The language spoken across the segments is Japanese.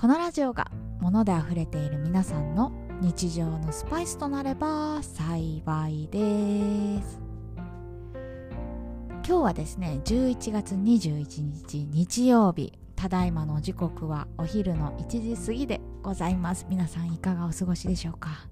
このラジオが物で溢れている皆さんの日常のスパイスとなれば幸いです。今日はですね11月21日日曜日。ただいまの時刻はお昼の1時過ぎでございます。皆さんいかがお過ごしでしょうか？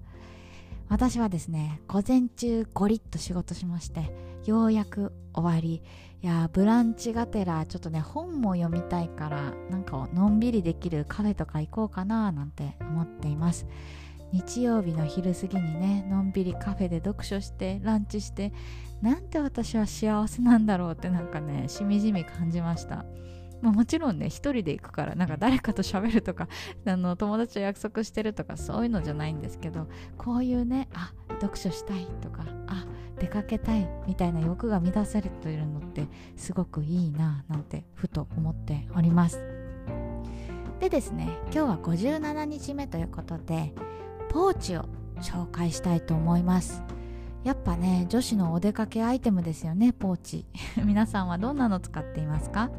私はですね午前中ゴリッと仕事しましてようやく終わり。いやブランチがてらちょっとね本も読みたいからなんかのんびりできるカフェとか行こうかななんて思っています。日曜日の昼過ぎにねのんびりカフェで読書してランチしてなんて私は幸せなんだろうってなんかねしみじみ感じました。まあ、もちろんね一人で行くからなんか誰かと喋るとかあの友達と約束してるとかそういうのじゃないんですけどこういうねあ読書したいとかあ出かけたいみたいな欲が満たされているのってすごくいいななんてふと思っております。でですね今日は57日目ということでポーチを紹介したいと思います。やっぱね女子のお出かけアイテムですよねポーチ。皆さんはどんなの使っていますか？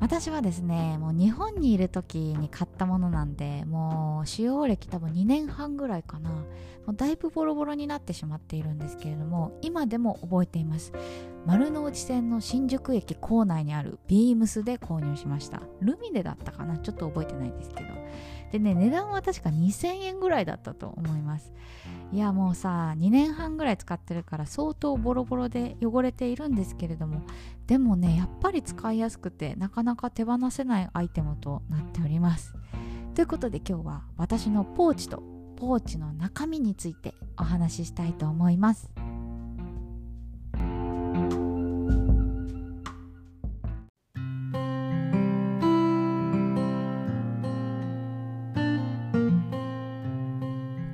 私はですねもう日本にいる時に買ったものなんでもう使用歴多分2年半ぐらいかな。もうだいぶボロボロになってしまっているんですけれども今でも覚えています。丸の内線の新宿駅構内にあるビームスで購入しました。ルミネだったかな？ちょっと覚えてないですけど。でね値段は確か2000円ぐらいだったと思います。いやもうさ2年半ぐらい使ってるから相当ボロボロで汚れているんですけれども。でもねやっぱり使いやすくてなかなか手放せないアイテムとなっております。ということで今日は私のポーチとポーチの中身についてお話ししたいと思います。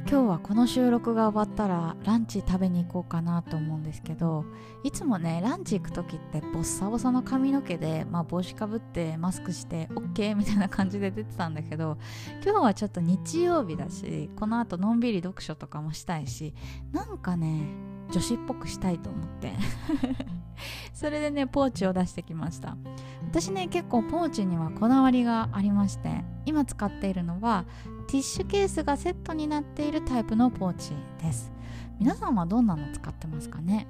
今日はこの収録が終わったらランチ食べに行こうかなと思うんですけどいつもねランチ行く時ってボッサボサの髪の毛で、まあ、帽子かぶってマスクして OK みたいな感じで出てたんだけど今日はちょっと日曜日だしこの後のんびり読書とかもしたいしなんかね女子っぽくしたいと思って。それでねポーチを出してきました。私ね結構ポーチにはこだわりがありまして今使っているのはティッシュケースがセットになっているタイプのポーチです。皆さんはどんなの使ってますかね？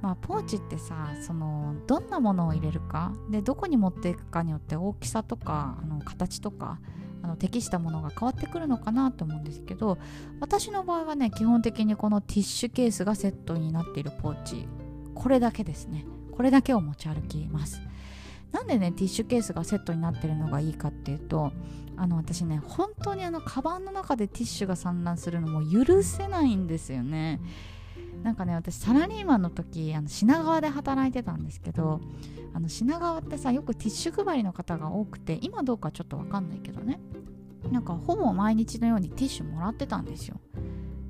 まあ、ポーチってさそのどんなものを入れるか？でどこに持っていくかによって大きさとかあの形とかあの適したものが変わってくるのかなと思うんですけど私の場合はね基本的にこのティッシュケースがセットになっているポーチこれだけですね。これだけを持ち歩きます。なんでねティッシュケースがセットになってるのがいいかっていうとあの私ね本当にあのカバンの中でティッシュが散乱するのも許せないんですよね。なんかね私サラリーマンの時あの品川で働いてたんですけどあの品川ってさよくティッシュ配りの方が多くて今どうかちょっと分かんないけどね。なんかほぼ毎日のようにティッシュもらってたんですよ。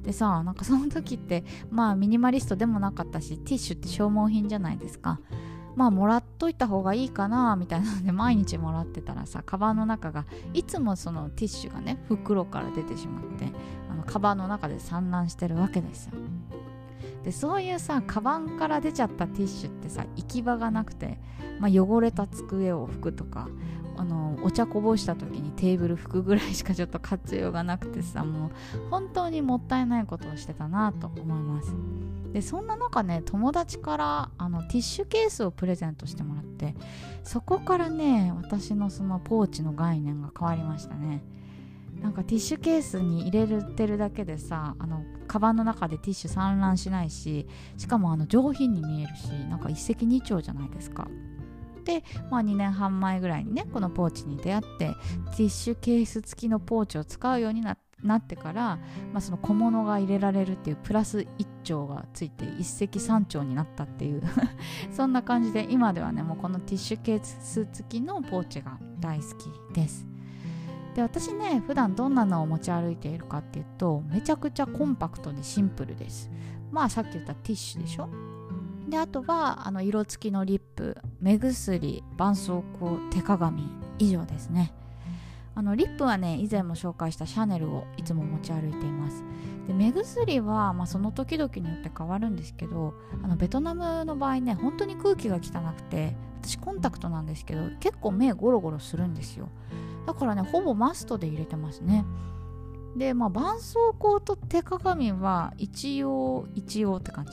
でさなんかその時ってまあミニマリストでもなかったしティッシュって消耗品じゃないですか。まあもらっといた方がいいかなみたいなので毎日もらってたらさカバンの中がいつもそのティッシュがね袋から出てしまってあのカバンの中で散乱してるわけですよ。でそういうさカバンから出ちゃったティッシュってさ行き場がなくて、まあ、汚れた机を拭くとかあのお茶こぼした時にテーブル拭くぐらいしかちょっと活用がなくてさもう本当にもったいないことをしてたなと思います。でそんな中ね友達からあのティッシュケースをプレゼントしてもらってそこからね私のそのポーチの概念が変わりましたね。なんかティッシュケースに入れてるだけでさあのカバンの中でティッシュ散乱しないししかもあの上品に見えるしなんか一石二鳥じゃないですか。で、まあ、2年半前ぐらいにねこのポーチに出会ってティッシュケース付きのポーチを使うようになってから、まあ、その小物が入れられるっていうプラス1丁がついて一石三鳥になったっていう そんな感じで今ではねもうこのティッシュケース付きのポーチが大好きです。で私ね普段どんなのを持ち歩いているかっていうとめちゃくちゃコンパクトでシンプルです。まあさっき言ったティッシュでしょ？であとはあの色付きのリップ目薬絆創膏手鏡以上ですね。あのリップはね以前も紹介したシャネルをいつも持ち歩いています。で目薬は、まあ、その時々によって変わるんですけどあのベトナムの場合ね本当に空気が汚くて私コンタクトなんですけど結構目ゴロゴロするんですよ。だからねほぼマストで入れてますね。でまあ絆創膏と手鏡は一応一応って感じ。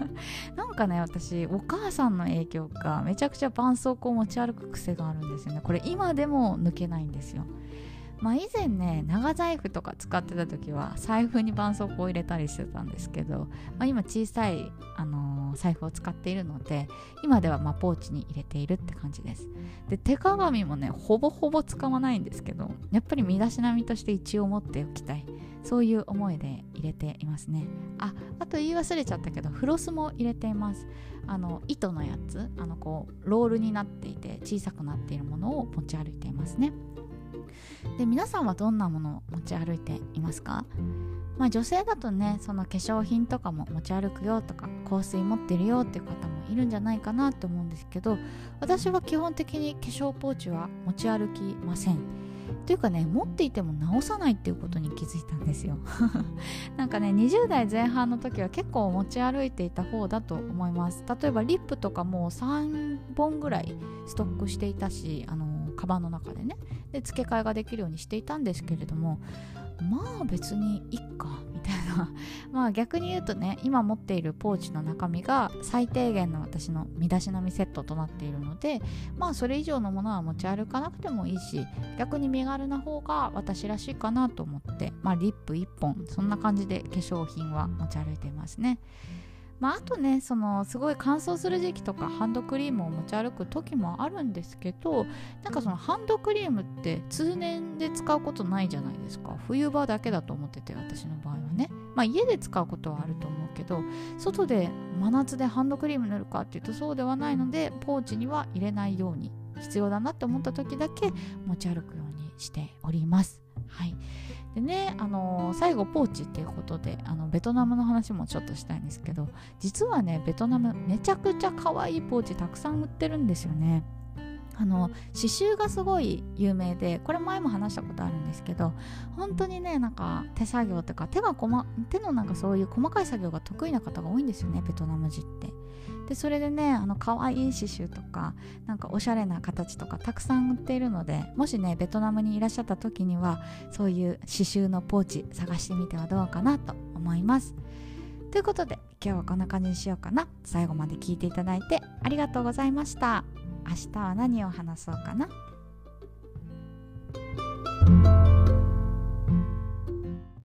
なんかね私お母さんの影響かめちゃくちゃ絆創膏持ち歩く癖があるんですよね。これ今でも抜けないんですよまあ以前ね長財布とか使ってた時は財布に絆創膏を入れたりしてたんですけど、まあ、今小さい、あのー、財布を使っているので今ではまポーチに入れているって感じです。で手鏡もねほぼほぼ使わないんですけどやっぱり身だしなみとして一応持っておきたい。そういう思いで入れていますね。ああと言い忘れちゃったけどフロスも入れています。あの糸のやつあのこうロールになっていて小さくなっているものを持ち歩いていますね。で皆さんはどんなものを持ち歩いていますか？まあ女性だとねその化粧品とかも持ち歩くよとか香水持ってるよっていう方もいるんじゃないかなと思うんですけど私は基本的に化粧ポーチは持ち歩きません。というかね持っていても直さないっていうことに気づいたんですよ。なんかね20代前半の時は結構持ち歩いていた方だと思います。例えばリップとかも3本ぐらいストックしていたしあのカバンの中でねで付け替えができるようにしていたんですけれどもまあ別にいっかみたいな まあ逆に言うとね今持っているポーチの中身が最低限の私の身だしなみセットとなっているのでまあそれ以上のものは持ち歩かなくてもいいし逆に身軽な方が私らしいかなと思ってまあリップ1本そんな感じで化粧品は持ち歩いていますね。まあ、あとねそのすごい乾燥する時期とかハンドクリームを持ち歩く時もあるんですけどなんかそのハンドクリームって通年で使うことないじゃないですか。冬場だけだと思ってて私の場合はね。まあ家で使うことはあると思うけど外で真夏でハンドクリーム塗るかっていうとそうではないのでポーチには入れないように必要だなって思った時だけ持ち歩くようにしております。はい。でね、あの、最後ポーチっていうことであのベトナムの話もちょっとしたいんですけど実はねベトナムめちゃくちゃ可愛いポーチたくさん売ってるんですよね。あの刺繍がすごい有名でこれ前も話したことあるんですけど本当にねなんか手作業とか手がこ、ま、手のなんかそういう細かい作業が得意な方が多いんですよねベトナム人ってでそれでねあの可愛い刺繍とかなんかおしゃれな形とかたくさん売っているのでもしねベトナムにいらっしゃった時にはそういう刺繍のポーチ探してみてはどうかなと思います。ということで今日はこんな感じにしようかな。最後まで聞いていただいてありがとうございました。明日は何を話そうかな。